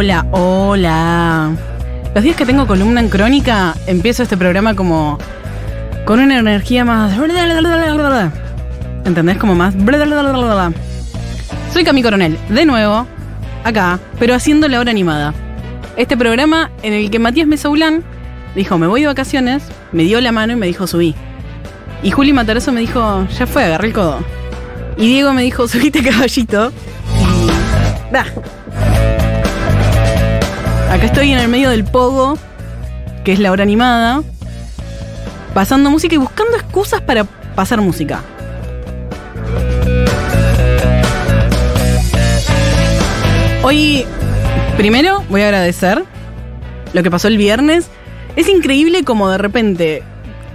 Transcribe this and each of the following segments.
Hola, hola. Los días que tengo columna en crónica, empiezo este programa como con una energía más. ¿Entendés? Como más. Soy Cami Coronel, de nuevo, acá, pero haciendo la hora animada. Este programa en el que Matías Mesaulán dijo: Me voy de vacaciones, me dio la mano y me dijo: Subí. Y Juli Matarazo me dijo: Ya fue, agarré el codo. Y Diego me dijo: Subiste caballito. Y. Acá estoy en el medio del pogo, que es la hora animada, pasando música y buscando excusas para pasar música. Hoy, primero, voy a agradecer lo que pasó el viernes. Es increíble como de repente,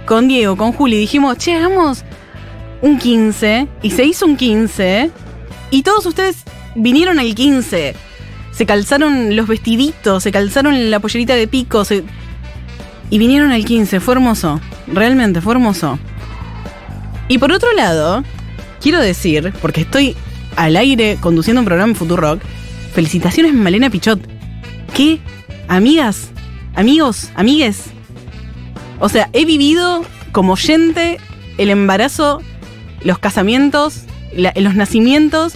con Diego, con Juli, dijimos, che, hagamos un 15, y se hizo un 15, y todos ustedes vinieron al 15 se calzaron los vestiditos, se calzaron la pollerita de pico, se- y vinieron al 15, fue hermoso, realmente fue hermoso. Y por otro lado, quiero decir, porque estoy al aire conduciendo un programa en Futurock, felicitaciones Malena Pichot. ¿Qué? Amigas, amigos, amigues. O sea, he vivido como oyente el embarazo, los casamientos, los nacimientos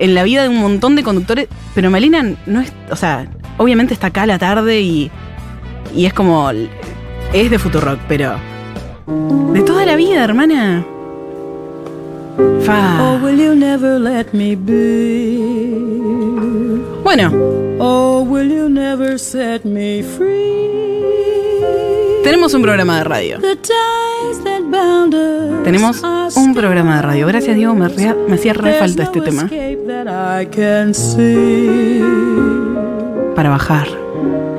en la vida de un montón de conductores, pero Malena no es, o sea, obviamente está acá a la tarde y, y es como, es de Futurock, pero de toda la vida, hermana. Oh, Fa. will you never let me be? Bueno, Oh, will you never set me free? Tenemos un programa de radio. Tenemos un programa de radio. Gracias, Diego, me, me hacía re falta este tema para bajar.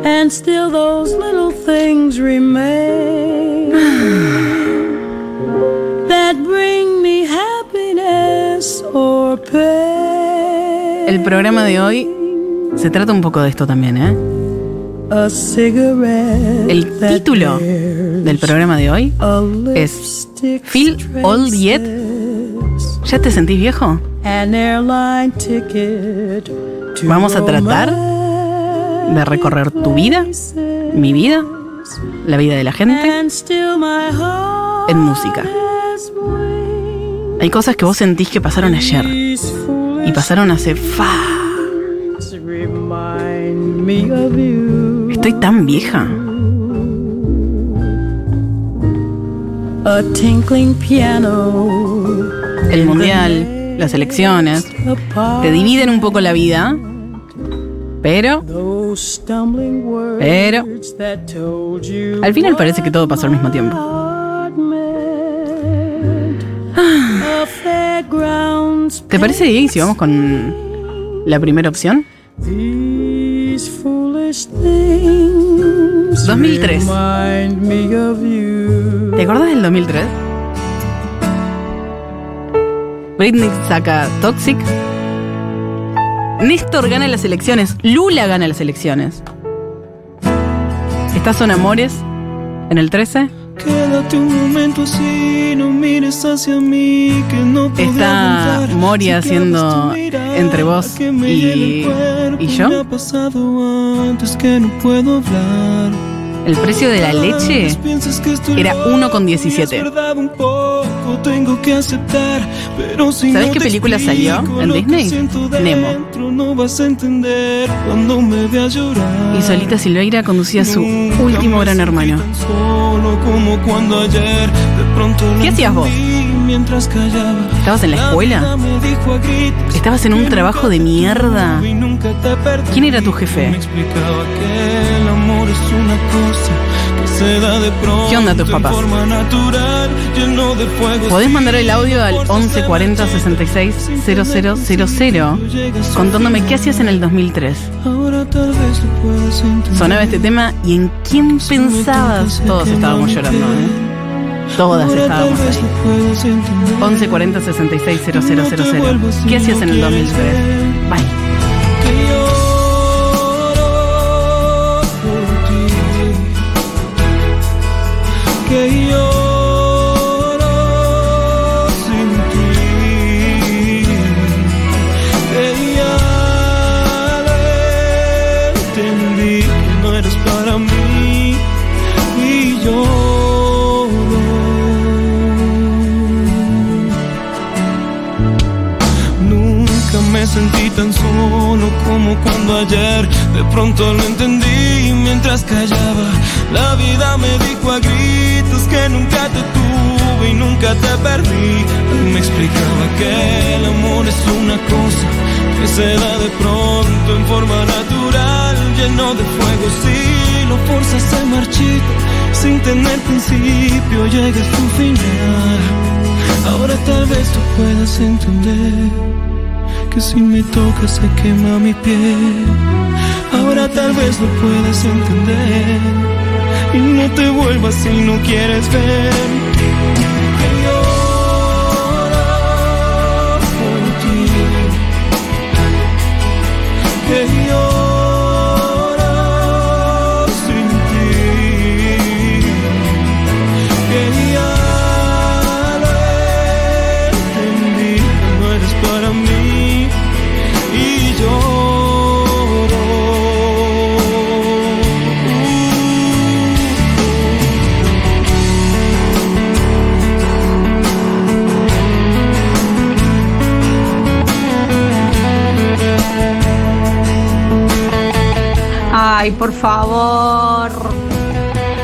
And still those little things remain that bring me happiness or pain. El programa de hoy se trata un poco de esto también, ¿eh? A cigarette El título del programa de hoy es Feel Old Yet? ¿Ya te sentís viejo? Vamos a tratar de recorrer tu vida, mi vida, la vida de la gente. En música. Hay cosas que vos sentís que pasaron ayer y pasaron hace fa. Estoy tan vieja. A tinkling piano. El mundial, las elecciones, te dividen un poco la vida, pero Pero- al final parece que todo pasó al mismo tiempo. heart meant. A fairground's ¿Te parece, Diego, si vamos con la primera opción? These foolish things 2003. remind me of you. ¿Te acordás del 2003? Britney saca Toxic. Néstor gana las elecciones. Lula gana las elecciones. ¿Estás son amores en el 13? Quédate un momento así, no mires hacia mí, que no Está aguantar. Mori Si haciendo entre vos y- y yo. Me ha pasado antes que no puedo hablar. El precio de la leche era loco, 1,17. y es verdad un poco, tengo que aceptar, pero si ¿Sabes qué película salió en Disney? Nemo. y Solita Silveira conducía su último gran hermano. ¿Qué hacías vos? Entendí, mientras callaba. ¿Estabas en la escuela? ¿Estabas en un trabajo de mierda? ¿Quién era tu jefe? ¿Qué onda tus papás? Podés mandar el audio al 11 40 66 000 contándome qué hacías en el 2003. Ahora tal vez lo puedas entender. Sonaba este tema y en quién pensabas. Todos estábamos llorando, ¿eh? Todas estábamos ahí. lo puedas entender. 11 40 66 000. ¿Qué hacías en el 2003? Bye. Que lloro cuando ayer de pronto lo entendí mientras callaba. La vida me dijo a gritos que nunca te tuve y nunca te perdí. Me explicaba que el amor es una cosa que se da de pronto en forma natural, lleno de fuego. Si lo forzas se marchita sin tener principio, llega a su final. Ahora tal vez tú puedas entender que si me tocas se quema mi piel. Ahora tal vez lo puedas entender y no te vuelvas si no quieres ver. Que lloro por ti. Que favor.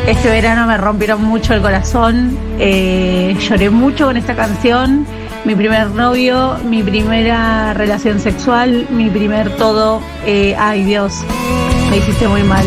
Este verano me rompieron mucho el corazón. eh, lloré mucho con esta canción. Mi primer novio, mi primera relación sexual, mi primer todo. eh, ay, Dios, me hiciste muy mal.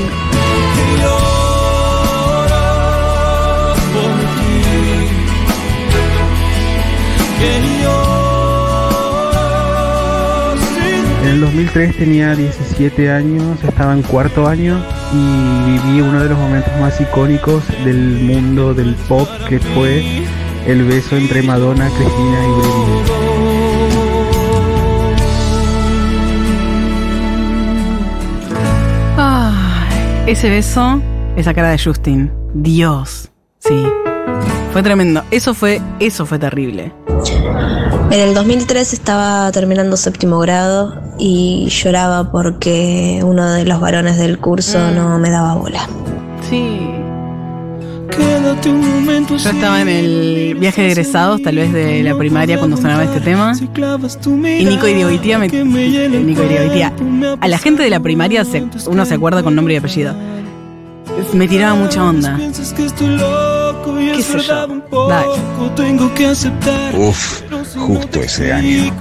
En el 2003 tenía 17 años, estaba en cuarto año y viví uno de los momentos más icónicos del mundo del pop que fue el beso entre Madonna, Cristina y Britney. Ay, ese beso, esa cara de Justin. Dios. Sí. Fue tremendo. Eso fue, eso fue terrible. En el 2003 estaba terminando séptimo grado y lloraba porque uno de los varones del curso no me daba bola. Sí. Yo estaba en el viaje de egresados, tal vez de la primaria, cuando sonaba este tema. Y Nico Irigoitia me, Nico Irigoitia. A la gente de la primaria se- uno se acuerda con nombre y apellido. Me tiraba mucha onda. Y ¿Qué sé yo? Dale. Uf, justo ese año.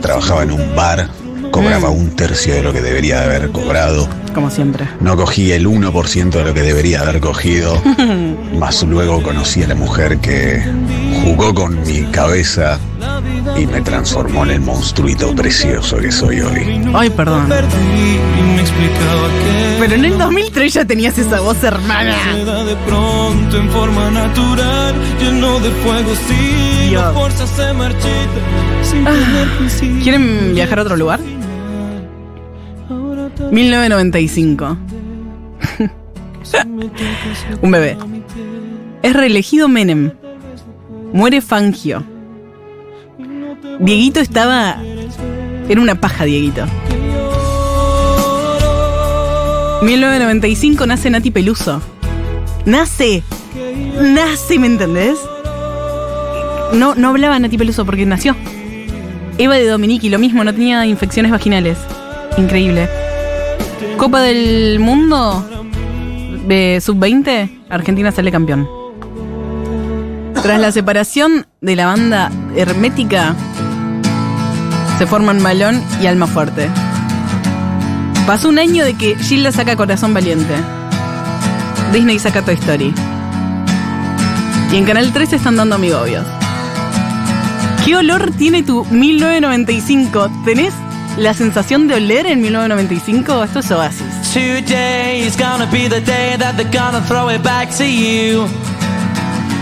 Trabajaba en un bar, cobraba un tercio de lo que debería de haber cobrado. Como siempre. No cogí el 1% de lo que debería haber cogido. Más luego conocí a la mujer que jugó con mi cabeza y me transformó en el monstruito precioso que soy hoy. Ay, perdón. Pero en el 2003 ya tenías esa voz, hermana. de pronto en forma natural, lleno de fuego. Si Dios. la fuerza se marchita sin tener principio. ¿Quieren viajar a otro lugar? 1995. Un bebé. Es reelegido Menem. Muere Fangio. Dieguito estaba. Era una paja, Dieguito. 1995 nace Nati Peluso. Nace. Nace, ¿me entendés? No, no hablaba Nati Peluso porque nació. Eva de Dominici, lo mismo, no tenía infecciones vaginales. Increíble. Copa del Mundo de Sub-20, Argentina sale campeón. Tras la separación de la banda hermética, se forman Malón y Alma Fuerte. Pasó un año de que Gilda saca Corazón Valiente. Disney saca Toy Story. Y en Canal 3 están dando amigobios. ¿Qué olor tiene tu 1995? ¿Tenés la sensación de oler en 1995? Esto es Oasis. Today is gonna be the day that they're gonna throw it back.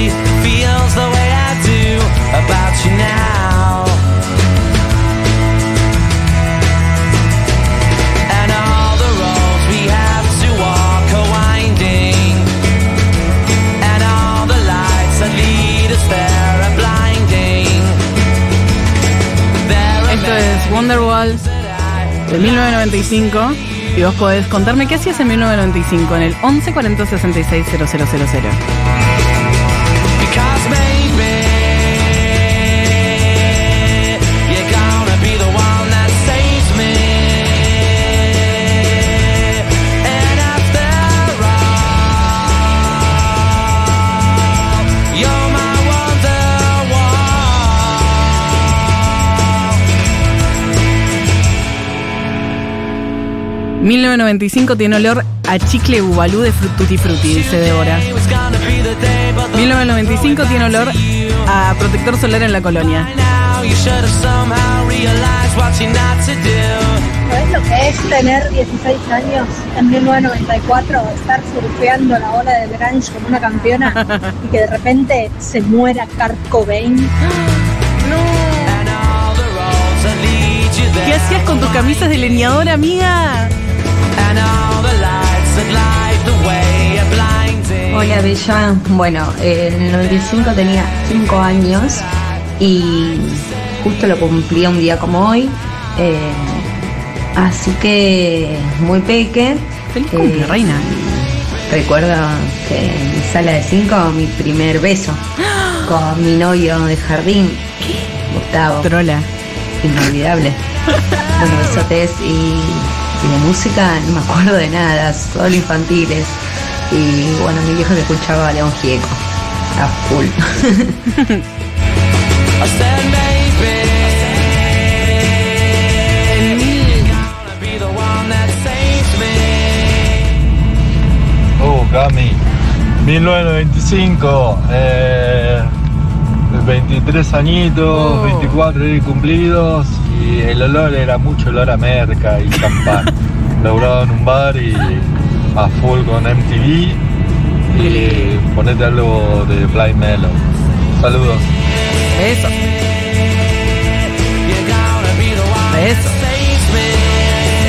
anybody feels the way I do about you now. And all the roads we have to walk are winding. And all the lights that lead us there are blinding. There are Esto es Wonderwall de 1995. Y vos podés contarme qué hacías en 1995 en el 11 40 66 000. Cause 1995 tiene olor a chicle bubalú de Tutti Frutti, dice Débora. 1995 tiene olor a protector solar en la colonia. ¿Sabes lo que es tener 16 años en 1994, estar surfeando la ola del grunge como una campeona y que de repente se muera Kurt Cobain? ¿Qué hacías con tus camisas de leñadora, amiga? Hola Bella, bueno, en el 95 tenía 5 años y justo lo cumplía un día como hoy, eh, así que muy peque. Feliz cumple, Eh, reina. Recuerdo que en mi sala de 5 mi primer beso con mi novio de jardín, Gustavo, Trola. inolvidable. Bueno, besotes y, y de música no me acuerdo de nada, solo infantiles. Y bueno, mi viejo que escuchaba a León Gieco, a full. Oh, Cami. 1995, eh, 23 añitos, Oh. 24 ahí cumplidos y el olor era mucho olor a merca y champán. Laburaba en un bar y a full con MTV y ponete algo de Blind Melon. Saludos. Eso, eso.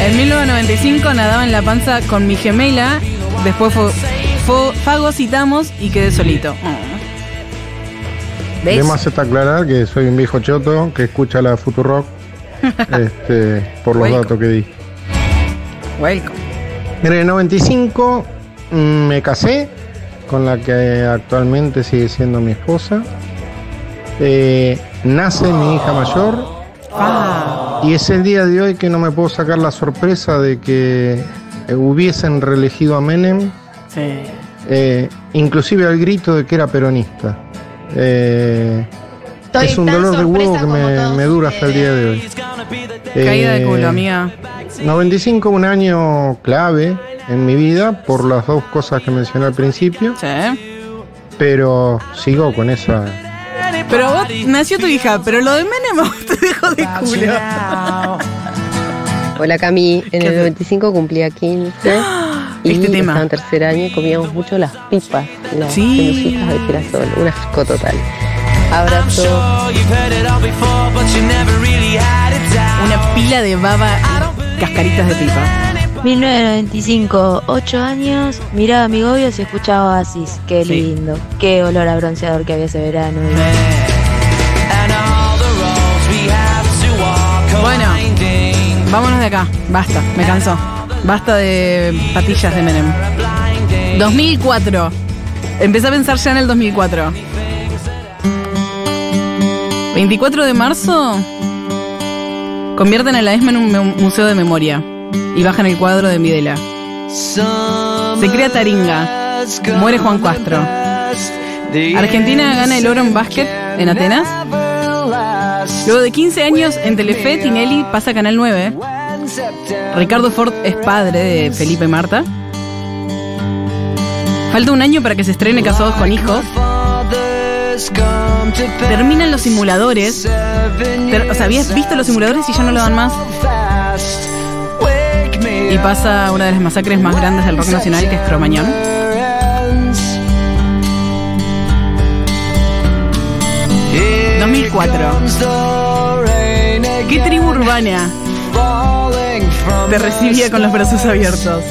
En 1995 nadaba en la panza con mi gemela. Después fue, fue- fagocitamos y quedé solito. ¿Ves? De más está aclarar que soy un viejo choto que escucha la Futurock este, por los Welcome. datos que di. Welcome. En el 95 mm, me casé con la que actualmente sigue siendo mi esposa. Eh, nace mi hija mayor Ah, y es el día de hoy que no me puedo sacar la sorpresa de que hubiesen reelegido a Menem, sí. eh, inclusive al grito de que era peronista. Eh, es un dolor de huevo que me, me dura hasta el día de hoy. Caída de Eh, culo, amiga. 95 un año clave en mi vida por las dos cosas que mencioné al principio, Sí. pero sigo con esa... Pero vos, nació tu hija, pero lo de Menem te dejó de culo. Hola Cami, en ¿Qué el haces? 95 cumplía 15 y Este tema. estaba en tercer año y comíamos mucho las pipas, las Sí. pelucitas de girasol, un asco total. I'm Abrazo. Una pila de baba y cascaritas de pipa. 1995, 8 años, miraba a mi Gobios y escuchaba Oasis. Qué Sí. lindo. Qué olor a bronceador que había ese verano. Bueno, vámonos de acá. Basta, me cansó. Basta de patillas de Menem. 2004. Empecé a pensar ya en el 2004. 24 de marzo. Convierten a la ESMA en un mu- museo de memoria. Y bajan el cuadro de Videla. Se crea Taringa. Muere Juan Castro. Argentina gana el oro en básquet en Atenas. Luego de 15 años en Telefe, Tinelli pasa a Canal 9. Ricardo Ford es padre de Felipe Marta. Falta un año para que se estrene Casados con Hijos. Terminan los simuladores. O sea, habías visto los simuladores y ya no lo dan más. Y pasa una de las masacres más grandes del rock nacional, que es Cromañón. ...2004... ¿Qué tribu urbana te recibía con los brazos abiertos?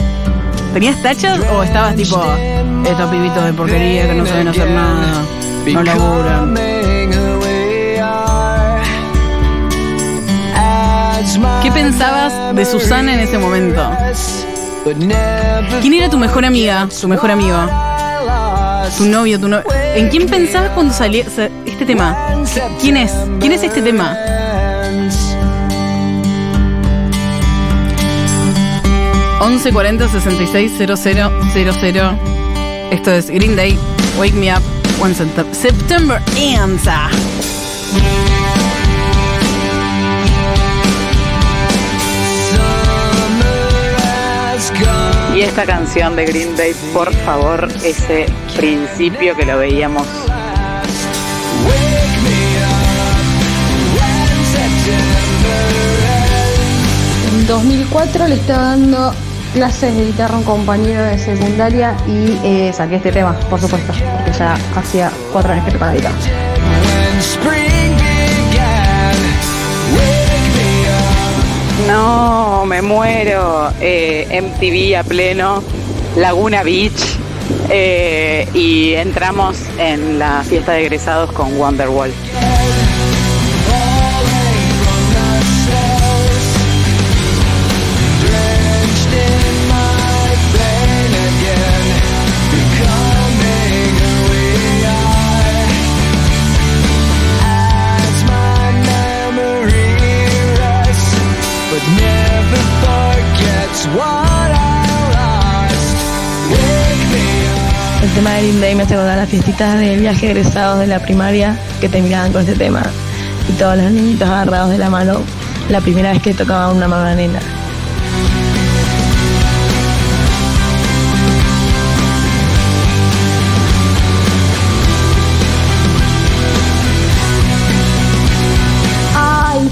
¿Tenías tachas o estabas tipo... Estos pibitos de porquería que no saben hacer nada, no laburan? Pensabas de Susana en ese momento? ¿Quién era tu mejor amiga, tu mejor amigo? Tu novio, tu novio. ¿En quién pensabas cuando salía sa- este tema? ¿Quién es? ¿Quién es este tema? ...11 40 66 00 00. Esto es Green Day, Wake Me Up, When Septem- September Ends. Y esta canción de Green Day, por favor, ese principio que lo veíamos. En 2004 le estaba dando clases de guitarra a un compañero de secundaria y eh, saqué este tema, por supuesto, porque ya hacía cuatro años que tocaba la guitarra. No, me muero. Eh, MTV a pleno, Laguna Beach. eh, y entramos en la fiesta de egresados con Wonderwall. Tema de Green me hace acordar las fiestitas del viaje egresados de la primaria que terminaban con este tema. Y todos los niñitos agarrados de la mano la primera vez que tocaban una magdalena.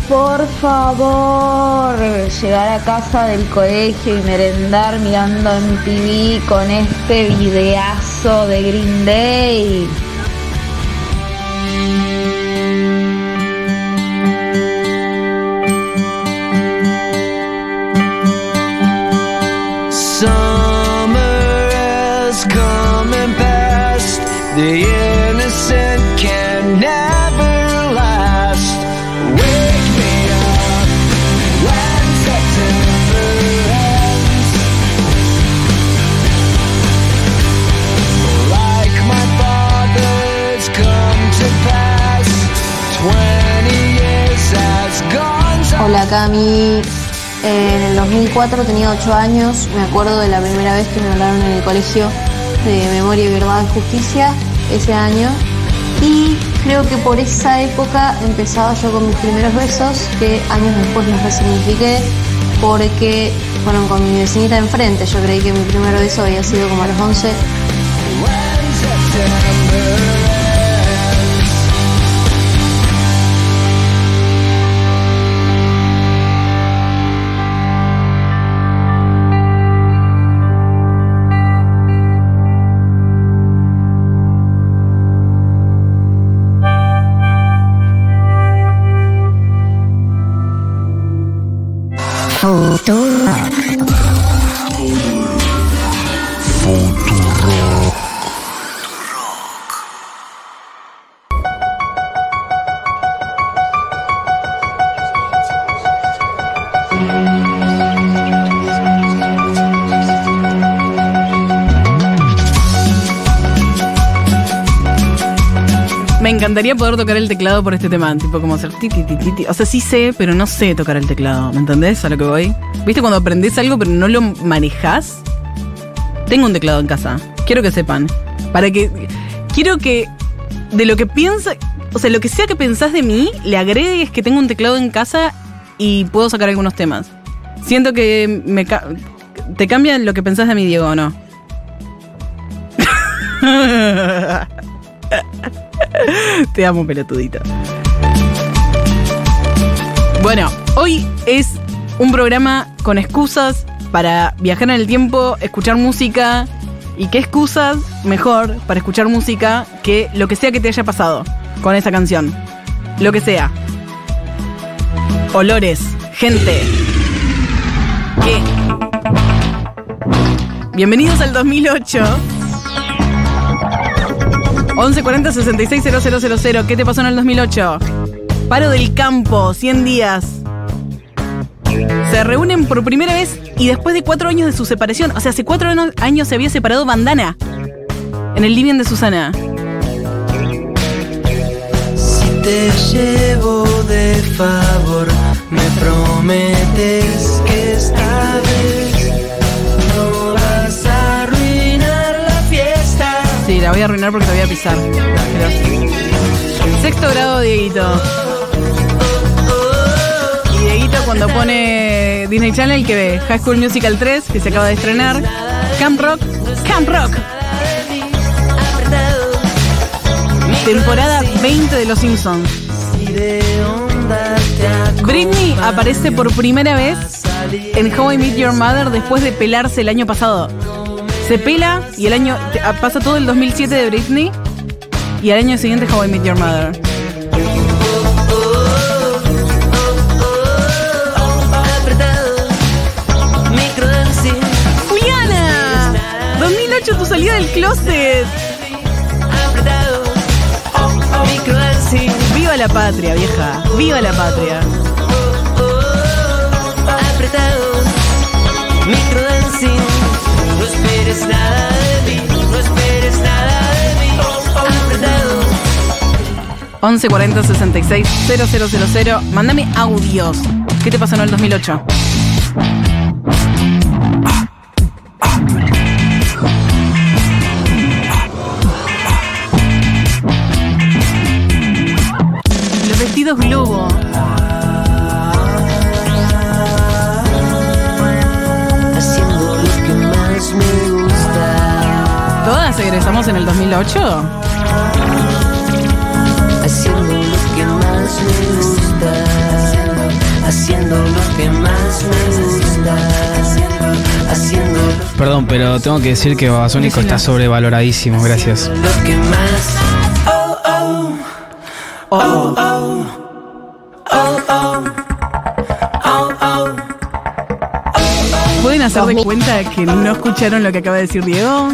Por favor, llegar a casa del colegio y merendar mirando en TV con este videazo de Green Day. Summer has come and passed. The Hola Cami, en el 2004 tenía 8 años, me acuerdo de la primera vez que me hablaron en el colegio de Memoria y Verdad y Justicia ese año. Y creo que por esa época empezaba yo con mis primeros besos que años después los resignifiqué porque fueron con mi vecinita enfrente, yo creí que mi primer beso había sido como a los 11 encantaría poder tocar el teclado por este tema. Tipo, como hacer ti, ti, ti, ti. O sea, sí sé, pero no sé tocar el teclado. ¿Me entendés a lo que voy? ¿Viste cuando aprendés algo pero no lo manejás? Tengo un teclado en casa. Quiero que sepan. Para que. Quiero que. De lo que piensa. O sea, lo que sea que pensás de mí, le agregues que tengo un teclado en casa y puedo sacar algunos temas. Siento que me te cambia lo que pensás de mí, Diego, ¿o no? Te amo, pelotudito. Bueno, hoy es un programa con excusas para viajar en el tiempo, escuchar música. ¿Y qué excusas mejor para escuchar música que lo que sea que te haya pasado con esa canción? Lo que sea. Olores, gente. ¿Qué? Bienvenidos al 2008. 1140 66 000. ¿Qué te pasó en el 2008? Paro del campo, 100 días. Se reúnen por primera vez y después de cuatro años de su separación. O sea, hace cuatro años se había separado Bandana. En el living de Susana. Si te llevo de favor, me prometes que esta vez la voy a arruinar porque te voy a pisar. Sexto grado, Dieguito. Y Dieguito cuando pone Disney Channel que ve High School Musical 3, que se acaba de estrenar. Camp Rock, Camp Rock. Temporada 20 de Los Simpsons. Britney aparece por primera vez en How I Met Your Mother después de pelarse el año pasado. Se pela y el año pasa todo el 2007 de Britney y al año siguiente How I Met Your Mother. Juliana, 2008 tu salida del closet. Viva la patria, vieja. Viva la patria. Apretado, esperes nada de mí, no esperes nada de mí. Apretado. 1140 66 000. Mándame audios. ¿Qué te pasó en el 2008? En el 2008? Haciendo lo que más me gusta. Haciendo lo que más me gusta. Haciendo Perdón, pero tengo que decir que Babasónico está sobrevaloradísimo, gracias. lo que más. Oh, oh. Oh, oh. Oh, oh. Oh, oh. ¿Pueden hacer de cuenta que no escucharon lo que acaba de decir Diego?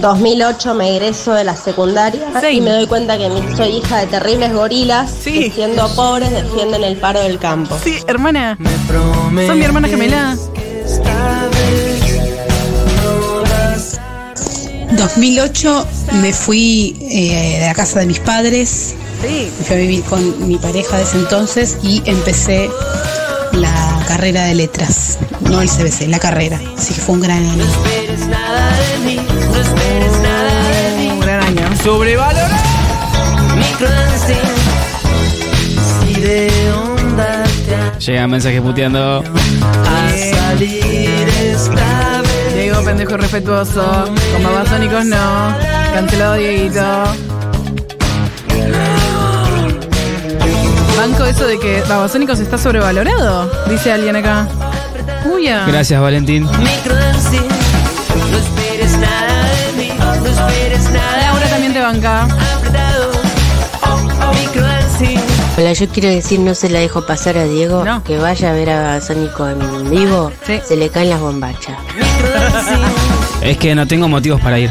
2008 me egreso de la secundaria y me doy cuenta que soy hija de terribles gorilas que siendo pobres defienden el paro del campo. Sí, hermana. Son mi hermana gemela. 2008 me fui eh, de la casa de mis padres. Me fui a vivir con mi pareja de ese entonces y empecé la carrera de letras. No el CBC, la carrera. Así que fue un gran año. Sobrevalorado. Llegan mensajes puteando. a salir esta vez. Diego, pendejo respetuoso. Con babasónicos no. Cancelado Dieguito. Banco eso de que Babasónicos está sobrevalorado, dice alguien acá. Uy, ya. Gracias, Valentín. No esperes nada de mí, no esperes nada. Hola, yo quiero decir, no se la dejo pasar a Diego, que vaya a ver a Sónico en vivo, se le caen las bombachas. Es que no tengo motivos para ir.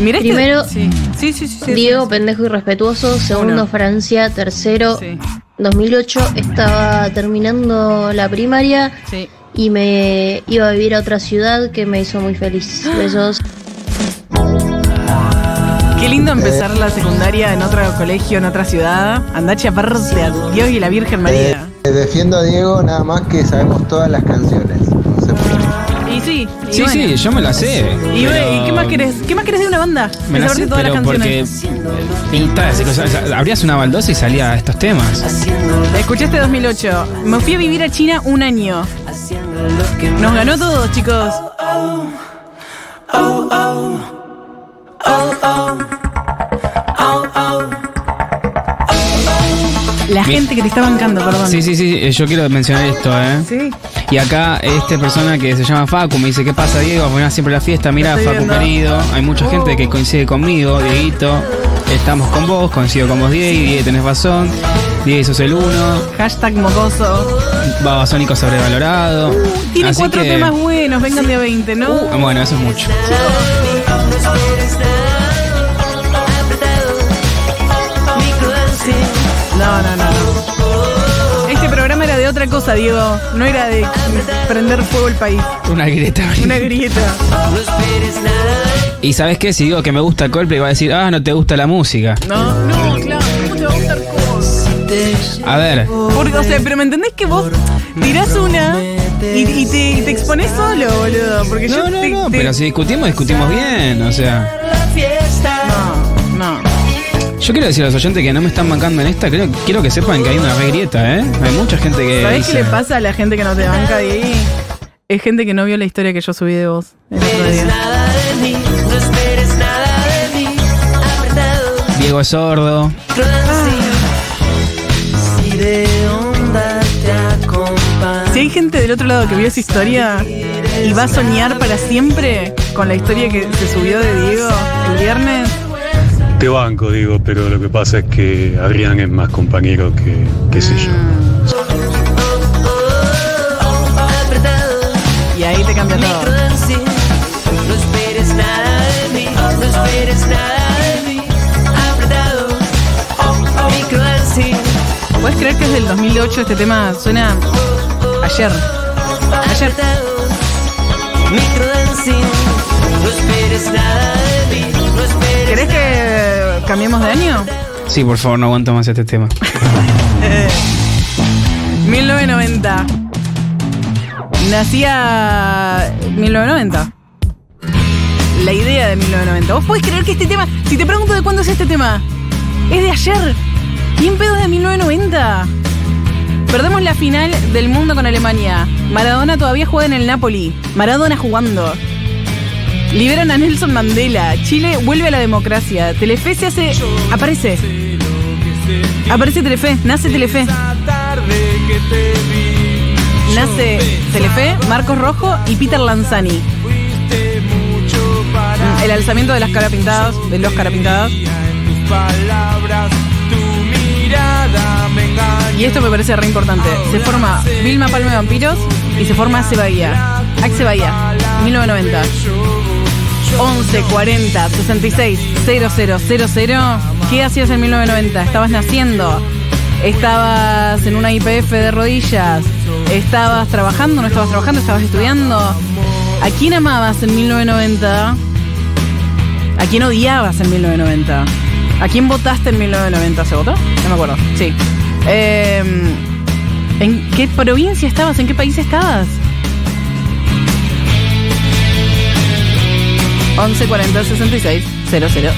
Mira este- Primero, Sí, sí, sí. sí, sí, Diego, pendejo y respetuoso. Segundo, Uno. Francia. Tercero, 2008, estaba terminando la primaria. Y me iba a vivir a otra ciudad que me hizo muy feliz. Besos. Qué lindo empezar la secundaria en otro colegio, en otra ciudad. Andá aparte a Dios y la Virgen María. Eh, defiendo a Diego nada más que sabemos todas las canciones. No sé por qué. Y sí. y Sí, bueno. sí, yo me la sé. Y, pero- ¿y qué más querés? ¿Qué más querés de una banda? Me la sé, todas las pero canciones. que, o sea, abrías una baldosa y salía estos temas. Escuché este 2008. Me fui a vivir a China un año. Nos ganó todos, chicos. La gente que te está bancando, perdón. Sí, sí, sí, eh, yo quiero mencionar esto, ¿eh? Sí. Y acá esta persona que se llama Facu me dice, ¿qué pasa Diego? Bueno, siempre la fiesta, mira Facu viendo. querido, hay mucha gente que coincide conmigo, Dieguito, estamos con vos, coincido con vos Diego, Diego tenés razón, Diego sos el uno, Hashtag mocoso. Babasónico sobrevalorado. Tiene Así cuatro que- temas buenos, vengan de a 20, ¿no? Uh, bueno, eso es mucho. No, no, no, no. Este programa era de otra cosa, Diego. No era de prender fuego el país. Una grieta. Una grieta. Y sabes qué, si digo que me gusta Coldplay, va a decir, ah, no te gusta la música. No, no, claro. ¿Cómo te va a gustar cosas? A ver, Porque, o sea, pero ¿me entendés que vos tirás una y, y te, y te exponés solo, boludo? Porque yo no, no, te, no, te- pero si discutimos, discutimos bien, o sea. No, no. Yo quiero decir a los oyentes que no me están bancando en esta, creo, quiero que sepan que hay una re grieta, ¿eh? Hay mucha gente que ¿Sabés dice, qué le pasa a la gente que no te banca de ahí? Es gente que no vio la historia que yo subí de vos el otro día. Diego es sordo. Si hay gente del otro lado que vio esa historia y va a soñar para siempre con la historia que se subió de Diego el viernes, Te banco, digo, pero lo que pasa es que Adrián es más compañero que, qué sé yo. y ahí te cambia todo. No esperes nada de mí, no esperes nada de mí. Apretado, microdancing. ¿Puedes creer que es del 2008 este tema suena ayer? Ayer. Microdancing, no esperes nada de mí, no esperes ¿Querés que cambiemos de año? Sí, por favor, no aguanto más este tema. 1990. Nacía 1990. La idea de 1990. ¿Vos podés creer que este tema, si te pregunto de cuándo es este tema, es de ayer? ¿Quién pedo es de 1990? Perdemos la final del mundo con Alemania. Maradona todavía juega en el Napoli. Maradona jugando. Liberan a Nelson Mandela. Chile vuelve a la democracia. Telefe se hace. Aparece. Aparece Telefe. Nace Telefe. Nace Telefe, Marcos Rojo y Peter Lanzani. El alzamiento de las cara pintadas, de los cara pintadas. palabras, tu mirada me engaña. Y esto me parece re importante. Se forma Vilma Palme Vampiros y se forma Axe Bahía. Axe Bahía, 1990. 11 40 66 0000. ¿Qué hacías en 1990? Estabas naciendo. Estabas en una IPF de rodillas. Estabas trabajando, no estabas trabajando, estabas estudiando. ¿A quién amabas en 1990? ¿A quién odiabas en 1990? ¿A quién votaste en 1990? ¿Se votó? No me acuerdo. Sí. Eh, ¿En qué provincia estabas? ¿En qué país estabas? 11 40 66 0000.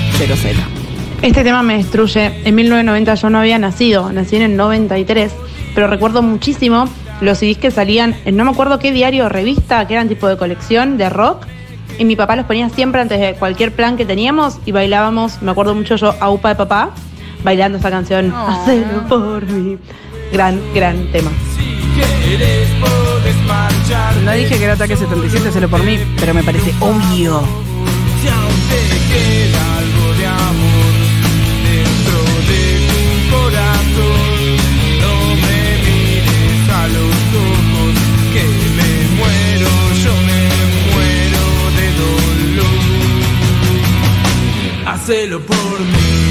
Este tema me destruye. En 1990 yo no había nacido, nací en el 93, pero recuerdo muchísimo los CDs que salían en no me acuerdo qué diario o revista, que eran tipo de colección de rock, y mi papá los ponía siempre antes de cualquier plan que teníamos y bailábamos, me acuerdo mucho yo, a UPA de papá, bailando esa canción, Hacelo por mí. Gran, gran tema. Quieres, puedes marchar. No dije que era ataque 77, solo por mí, pero me parece obvio. Si aún te queda algo de amor Hacelo por mí.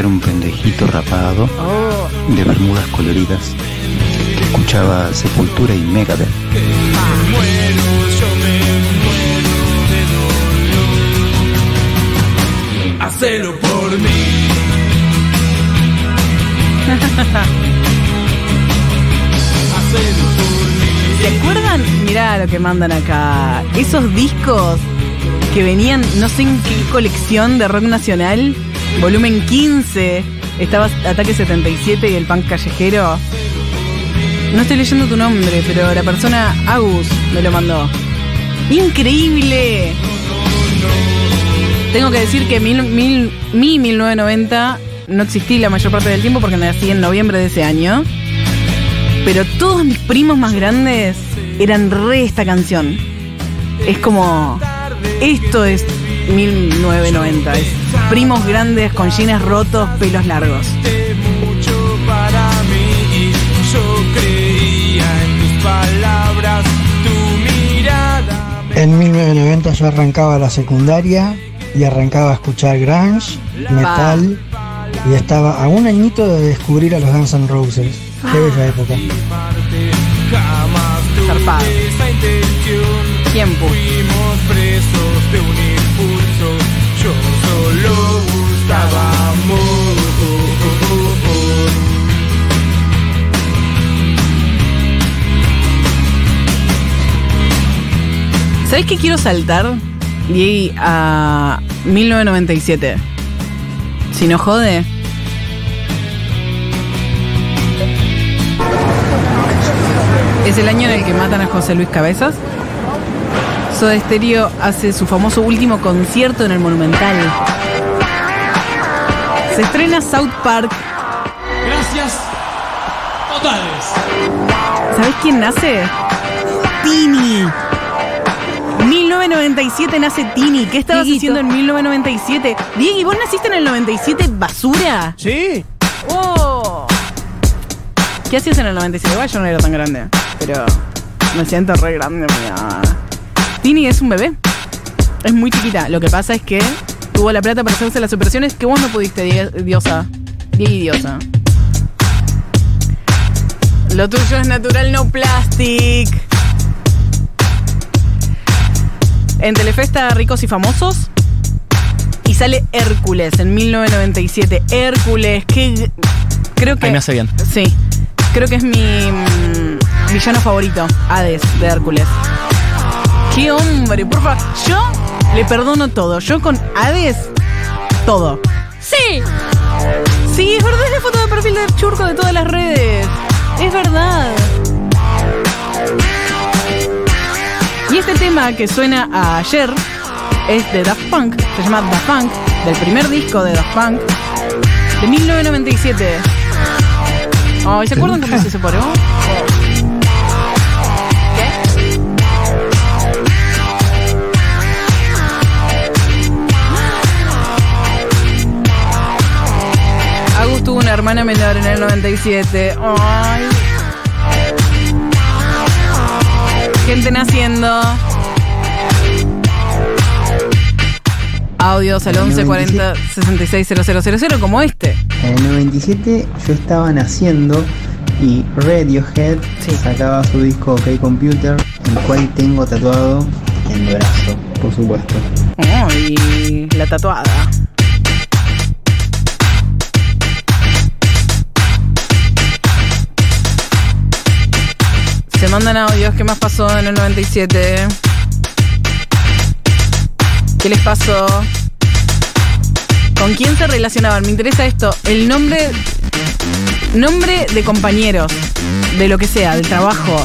Era un pendejito rapado de bermudas coloridas que escuchaba Sepultura y Megadeth. Hacelo por mí. Hacelo por mí. ¿Se acuerdan? Mirá lo que mandan acá. Esos discos que venían, no sé en qué colección de rock nacional, volumen 15, estaba Ataque 77 y el punk callejero. No estoy leyendo tu nombre, pero la persona Agus me lo mandó. ¡Increíble! Tengo que decir que mil, mil- mi 1990 no existí la mayor parte del tiempo porque nací en noviembre de ese año. Pero todos mis primos más grandes eran re esta canción. Es como. Esto es 1990. Es primos grandes con jeans rotos, pelos largos. mucho para mí y yo creía en tus palabras, tu mirada. En 1990 yo arrancaba la secundaria y arrancaba a escuchar grunge, metal y estaba a un añito de descubrir a los Guns N' Roses. Qué bella época. Intención. Tiempo. ¿Sabes qué quiero saltar? Y a 1997. Si no jode. Es el año en el que matan a José Luis Cabezas. Soda Stereo hace su famoso último concierto en el Monumental. Se estrena South Park. Gracias totales. ¿Sabes quién nace? Tini. 1997 nace Tini. ¿Qué estabas haciendo en 1997? Diego, ¿y vos naciste en el 97 basura? Sí. ¡Oh! ¿Qué hacías en el 97? Igual yo no era tan grande, pero me siento re grande. mira. Tini es un bebé. Es muy chiquita. Lo que pasa es que tuvo la plata para hacerse las operaciones que vos no pudiste, Die- diosa. Diego diosa. Lo tuyo es natural, no plastic. En Telefesta Ricos y Famosos. Y sale Hércules en 1997. Hércules, que creo que... Ahí me hace bien. Sí, creo que es mi mm, villano favorito, Hades, de Hércules. ¡Qué hombre! Por favor, yo le perdono todo. Yo con Hades, todo. ¡Sí! Sí, es verdad, es la foto de perfil del churco de todas las redes. Es verdad. Este tema que suena a ayer es de Daft Punk, se llama Daft Punk, del primer disco de Daft Punk, de 1997. Ay, ¿se acuerdan cómo se separó? Agus tuvo una hermana menor en el 97. Ay. Gente naciendo. Audios al 11 40 66 000 como este. En el 97 yo estaba naciendo y Radiohead sacaba su disco OK Computer, el cual tengo tatuado en brazo, por supuesto. Ay, la tatuada. Se mandan audios. ¿Qué más pasó en el 97? ¿Qué les pasó? ¿Con quién se relacionaban? Me interesa esto. El nombre. Nombre de compañeros. De lo que sea, del trabajo,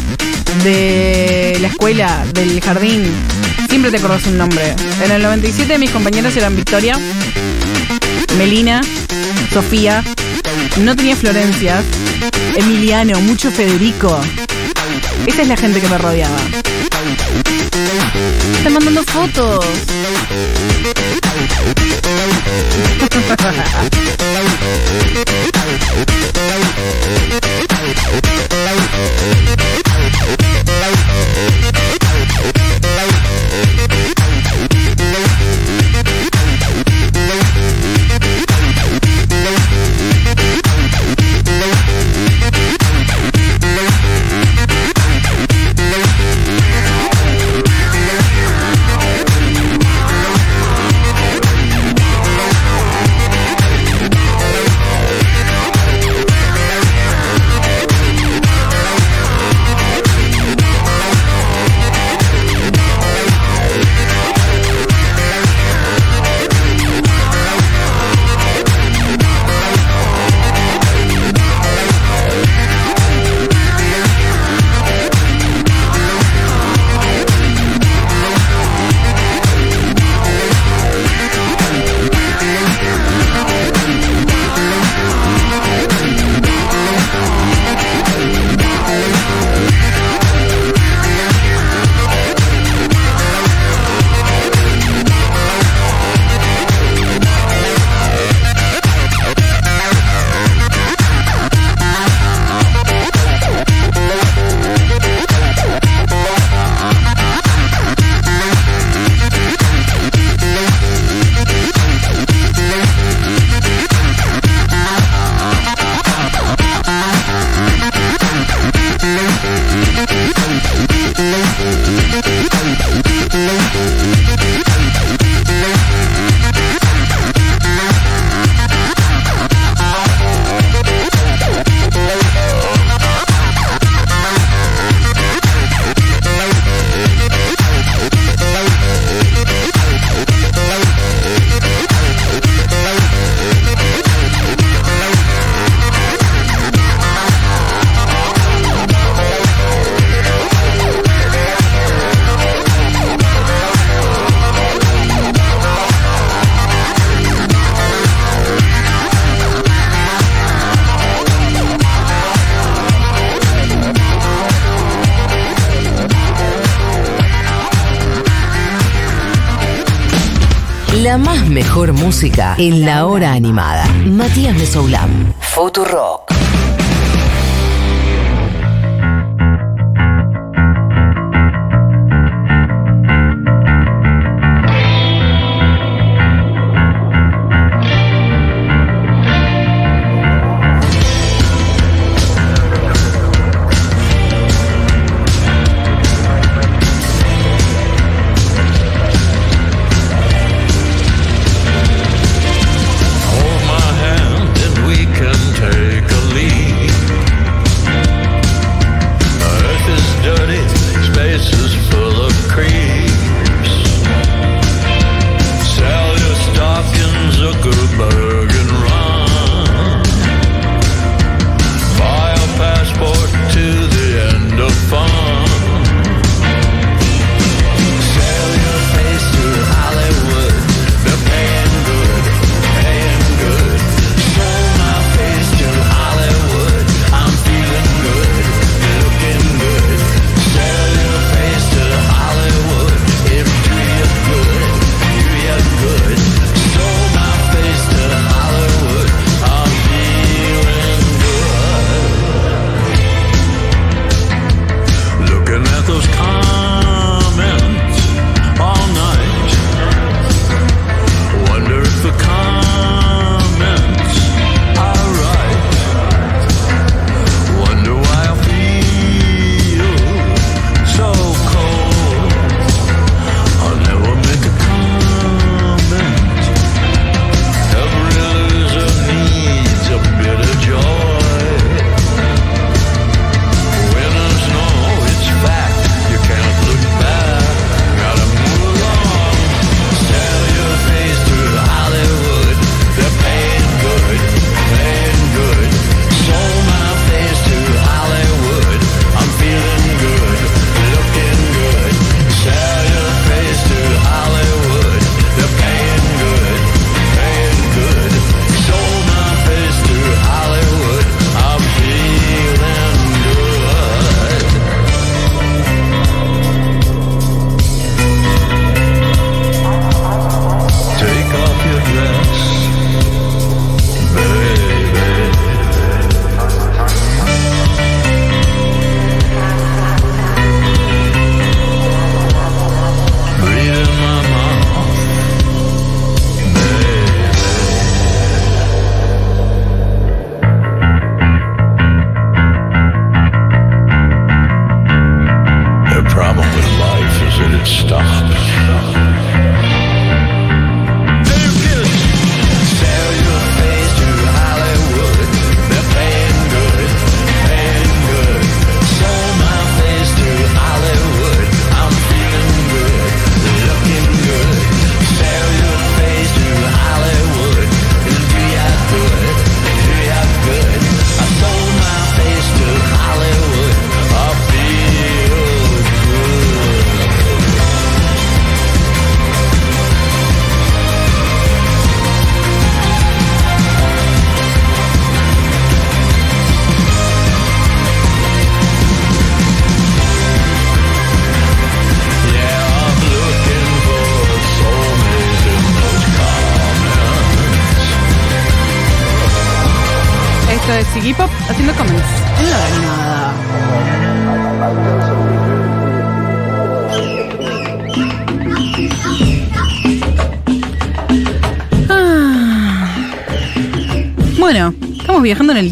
de la escuela, del jardín. Siempre te acordás un nombre. En el 97 mis compañeras eran Victoria, Melina, Sofía. No tenía Florencia. Emiliano, mucho Federico. Esa es la gente que me rodeaba. Están mandando fotos. música en la hora animada. Matías Mesoulán. Futuro.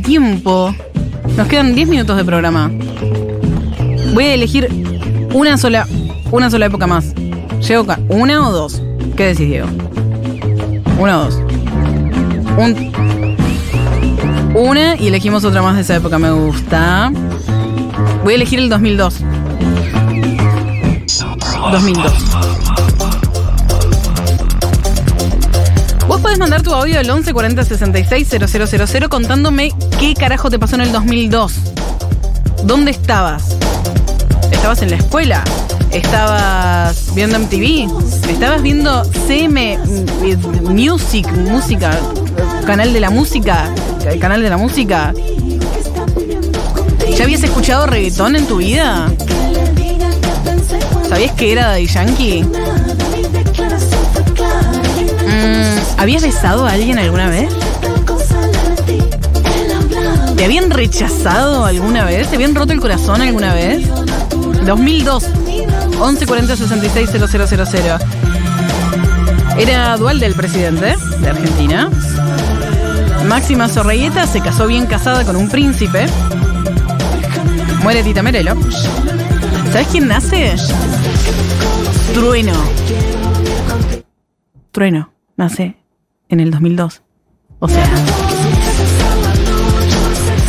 tiempo. Nos quedan 10 minutos de programa. Voy a elegir una sola, una sola época más. Llego acá. ¿Una o dos? ¿Qué decís, Diego? Una o dos. Un, una y elegimos otra más de esa época. Me gusta. Voy a elegir el 2002. 2002. Puedes mandar tu audio al 11 40 66 000 contándome qué carajo te pasó en el 2002. ¿Dónde estabas? ¿Estabas en la escuela? ¿Estabas viendo MTV? ¿Estabas viendo CM mm, Music? Música. Canal de la música. El canal de la música. ¿Ya habías escuchado reggaetón en tu vida? ¿Sabías que era Daddy Yankee? ¿Habías besado a alguien alguna vez? ¿Te habían rechazado alguna vez? ¿Te habían roto el corazón alguna vez? 2002. 1140 66 000. Era dual del presidente de Argentina. Máxima Sorreyeta se casó bien casada con un príncipe. Muere Tita Merelo. ¿Sabes quién nace? Trueno. Trueno nace en el 2002. O sea,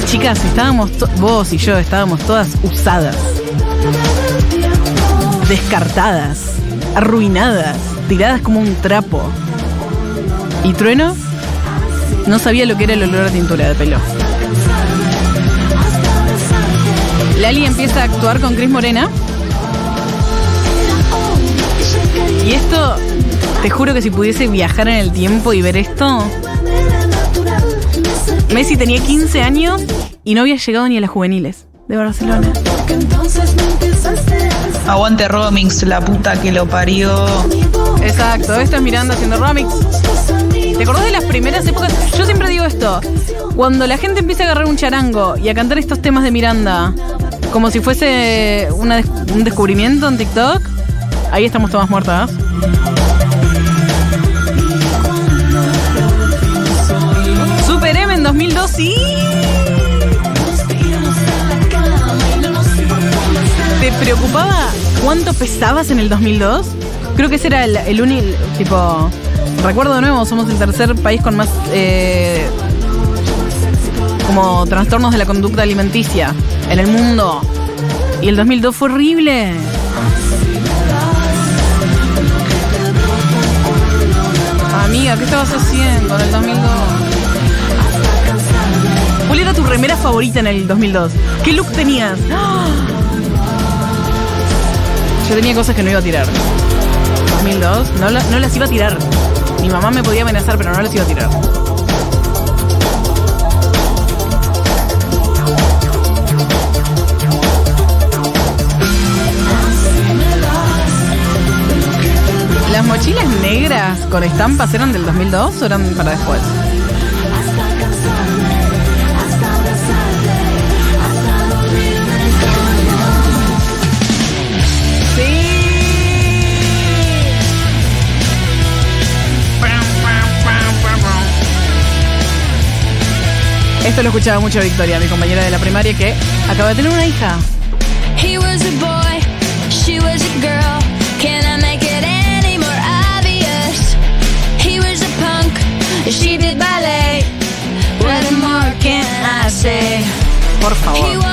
chicas, estábamos, vos y yo estábamos todas usadas, descartadas, arruinadas, tiradas como un trapo. Y Trueno no sabía lo que era el olor a tintura de pelo. Lali empieza a actuar con Cris Morena. Y esto, te juro que si pudiese viajar en el tiempo y ver esto. Messi tenía 15 años y no había llegado ni a las juveniles de Barcelona. Aguante Romix, la puta que lo parió. Exacto, esto es Miranda haciendo Romix. ¿Te acordás de las primeras épocas? Yo siempre digo esto. Cuando la gente empieza a agarrar un charango y a cantar estos temas de Miranda, como si fuese un descubrimiento en TikTok, ahí estamos todas muertas. 2002, sí. ¿Te preocupaba cuánto pesabas en el 2002? Creo que ese era el, único, tipo, recuerdo de nuevo, somos el tercer país con más eh, como trastornos de la conducta alimenticia en el mundo. Y el 2002 fue horrible. Amiga, ¿qué estabas haciendo en el 2002? ¿Cuál era tu remera favorita en el 2002? ¿Qué look tenías? Yo tenía cosas que no iba a tirar. 2002, no, no las iba a tirar. Mi mamá me podía amenazar, pero no las iba a tirar. ¿Las mochilas negras con estampas eran del 2002 o eran para después? Esto lo escuchaba mucho Victoria, mi compañera de la primaria, que acaba de tener una hija. He was a boy, she was a girl. Can I make it any more obvious? He was a punk, she did ballet. What more can I say? Por favor.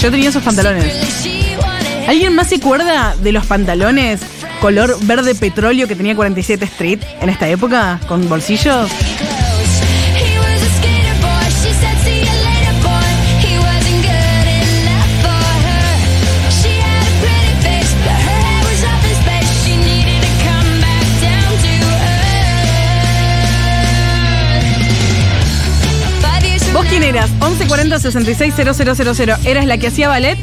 Yo tenía esos pantalones. ¿Alguien más se acuerda de los pantalones color verde petróleo que tenía 47 Street en esta época? Con bolsillos. 1140 66 000. ¿Eras la que hacía ballet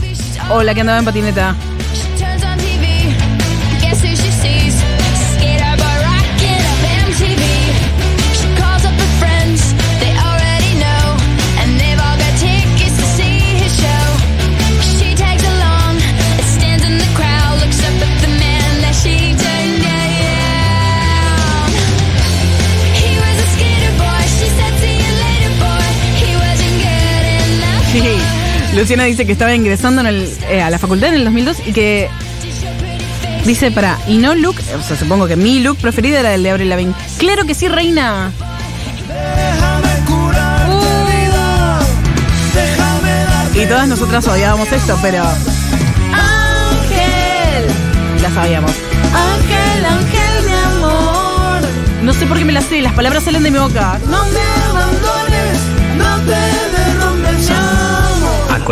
o la que andaba en patineta? Luciana dice que estaba ingresando eh, a la facultad en el 2002 y que dice para, y no look, o sea, supongo que mi look preferido era el de Abril Lavigne. Claro que sí, reina. Y todas nosotras odiábamos esto, pero. Ángel. La sabíamos. Ángel, ángel, mi amor. No sé por qué me las sé, las palabras salen de mi boca. No me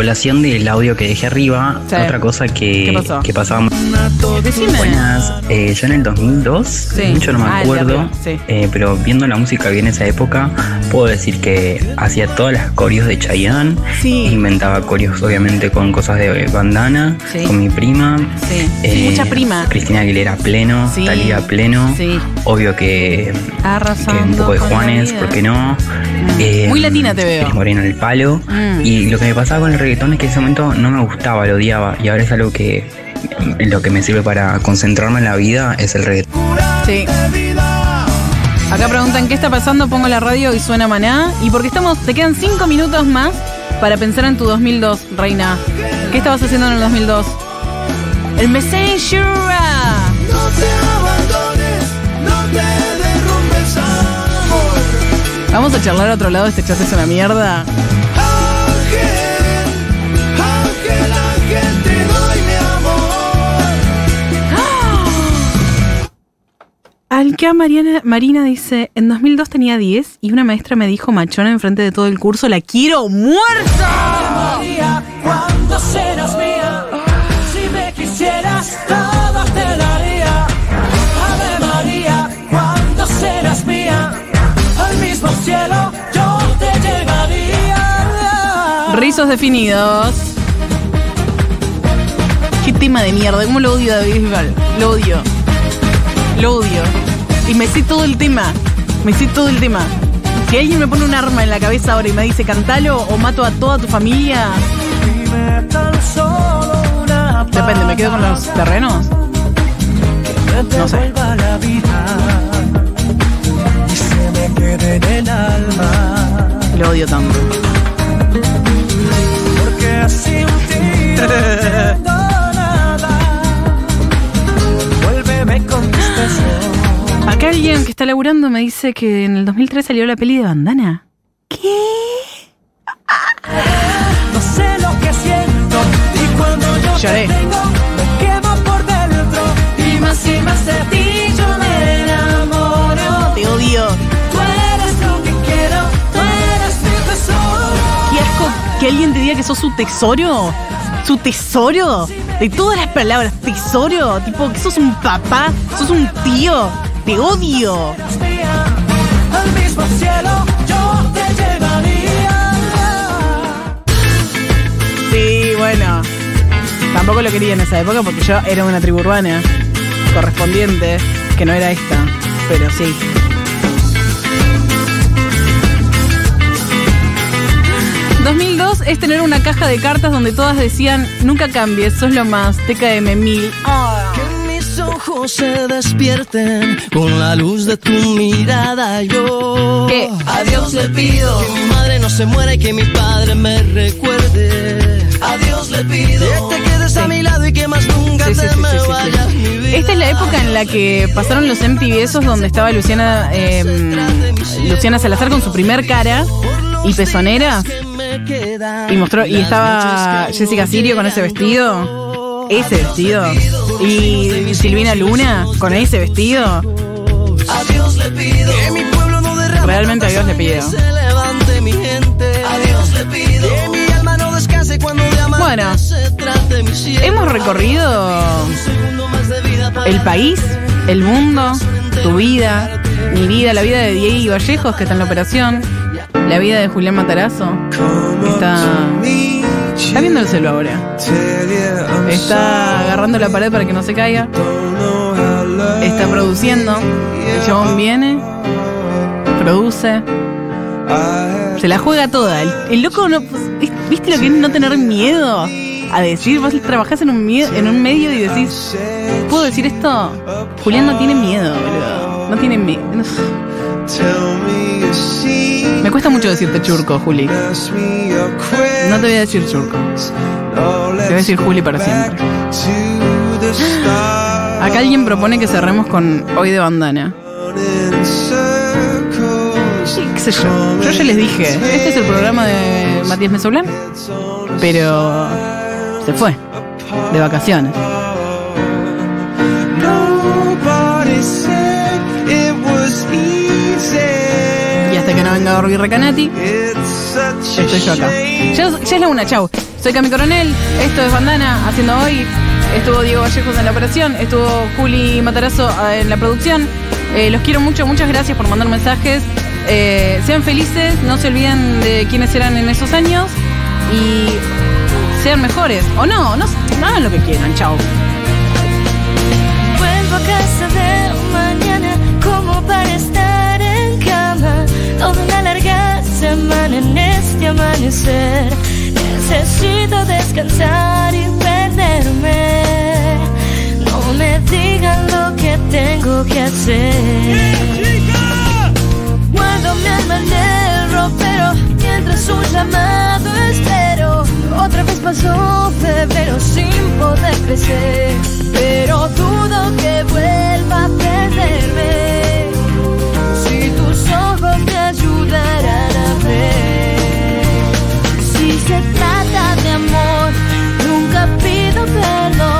colación del audio que dejé arriba, Sí. otra cosa que, que pasaba Decime. Buenas, eh, yo en el 2002, Sí. mucho no me Ah, acuerdo, sí. eh, pero viendo la música vi en esa época, puedo decir que hacía todas las coreos de Chayanne, inventaba coreos obviamente con cosas de bandana, con mi prima, eh, mucha prima. Cristina Aguilera pleno. Talía pleno, obvio que, que un poco de Juanes. ¿por qué no? Eh, Muy latina te veo. Moreno el palo. Mm. Y lo que me pasaba con el reggaetón es que en ese momento no me gustaba, lo odiaba. Y ahora es algo que lo que me sirve para concentrarme en la vida es el reggaetón. Sí. Acá preguntan qué está pasando, pongo la radio y suena maná. Y porque estamos, te quedan cinco minutos más para pensar en tu 2002, Reina. ¿Qué estabas haciendo en el 2002? El Messenger. No te abandones, no te derrumbes, amor. Vamos a charlar a otro lado, este chat es una mierda. Alca Mariana, Marina dice, en 2002 tenía 10 y una maestra me dijo machona enfrente de todo el curso, la quiero muerta. María, cuando serás mía, si me quisieras, todo te daría. Ave María, cuando serás mía, al mismo cielo yo te llevaría. Rizos definidos. Qué tema de mierda, cómo lo odio David Bisbal. Lo odio. Lo odio. Y me sé todo el tema. Me sé todo el tema. Si alguien me pone un arma en la cabeza ahora y me dice cantalo o mato a toda tu familia, depende, ¿me quedo con los terrenos? no sé. Lo odio tanto. Porque Acá alguien que está laburando me dice que en el 2003 salió la peli de Bandana. No sé lo que siento y cuando yo Lloré. te tengo me quemo por dentro y más y más de que alguien te diga que sos su tesoro. Su tesoro. De todas las palabras, tesoro. Tipo, que sos un papá, sos un tío. Te odio. Al. Sí, bueno. Tampoco lo quería en esa época porque yo era una tribu urbana correspondiente, que no era esta, pero sí. ...2002 es tener una caja de cartas donde todas decían... ...nunca cambies, sos lo más, TKM 1000... Que mis ojos se despierten con la luz de tu mirada. Yo ¿Qué? a Dios le pido que mi madre no se muera y que mi padre me recuerde. A Dios le pido que te quedes a mi lado y que más nunca Sí, sí, te sí, me sí, sí, sí. vayas mi vida. Esta es la época en la que pasaron los MTV esos donde estaba Luciana eh, Luciana Salazar con su primer cara y pezonera y mostró y estaba Jessica Sirio con ese vestido, ese vestido y Silvina Luna con ese vestido. Realmente a Dios le pido. Bueno, hemos recorrido el país, el mundo, tu vida, mi vida, la vida de Diego Vallejos que está en la operación, la vida de Julián Matarazo. Está, está viendo el celu ahora. Está agarrando la pared para que no se caiga. Está produciendo. El chabón viene, produce. Se la juega toda. El, el loco no. ¿Viste lo que es no tener miedo? A decir, vos trabajás en un, en un medio y decís, ¿puedo decir esto? Julián no tiene miedo, boludo. No tiene miedo. Me cuesta mucho decirte churco, Juli. No te voy a decir churco. Te voy a decir Juli para siempre. Acá alguien propone que cerremos con hoy de bandana. Qué sé yo. Yo ya les dije, este es el programa de Matías Mesoblán, pero se fue de vacaciones. Such a estoy yo acá. Ya, es la una, chau. Soy Cami Coronel, esto es Bandana, haciendo hoy. Estuvo Diego Vallejos en la operación, estuvo Juli Matarazo eh, en la producción. Eh, los quiero mucho, muchas gracias por mandar mensajes. Eh, sean felices, no se olviden de quiénes eran en esos años y sean mejores. O no, no, hagan lo que quieran, chao. Vuelvo a casa de mañana como para estar toda una larga semana en este amanecer. Necesito descansar y perderme. No me digan lo que tengo que hacer. Cuando mi alma en el ropero, mientras un llamado espero. Otra vez pasó febrero sin poder crecer, pero dudo que vuelva a perderme. te pido que